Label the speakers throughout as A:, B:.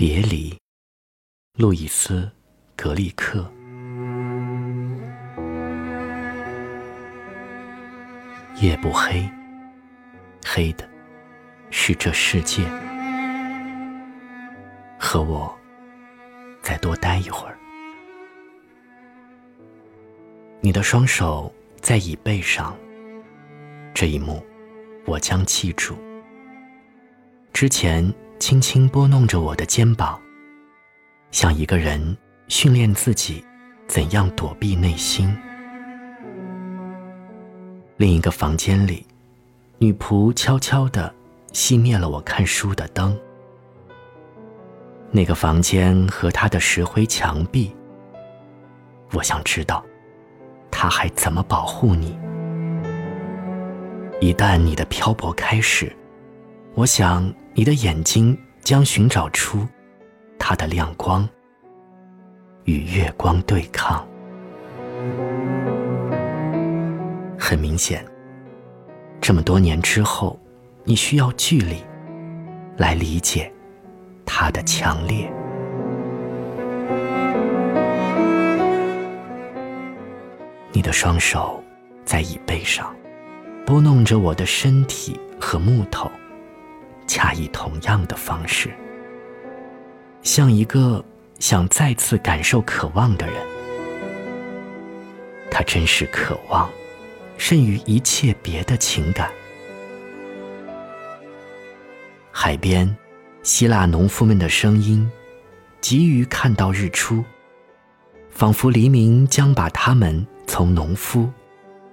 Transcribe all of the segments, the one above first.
A: 别离，路易斯·格里克。夜不黑，黑的是这世界。和我再多待一会儿。你的双手在椅背上，这一幕我将记住。之前轻轻拨弄着我的肩膀，像一个人训练自己怎样躲避内心。另一个房间里，女仆悄悄地熄灭了我看书的灯。那个房间和它的石灰墙壁，我想知道，他还怎么保护你？一旦你的漂泊开始，我想你的眼睛将寻找出它的亮光，与月光对抗。很明显，这么多年之后，你需要距离来理解。它的强烈，你的双手在椅背上拨弄着我的身体和木头，恰以同样的方式，像一个想再次感受渴望的人。他真是渴望，甚于一切别的情感。海边。希腊农夫们的声音，急于看到日出，仿佛黎明将把他们从农夫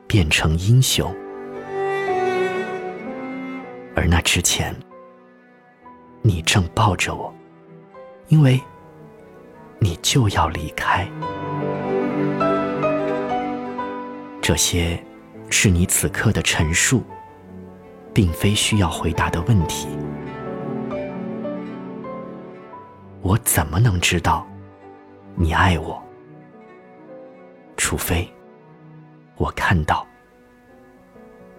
A: 变成英雄。而那之前，你正抱着我，因为你就要离开。这些是你此刻的陈述，并非需要回答的问题。我怎么能知道你爱我？除非我看到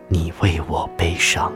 A: 你为我悲伤。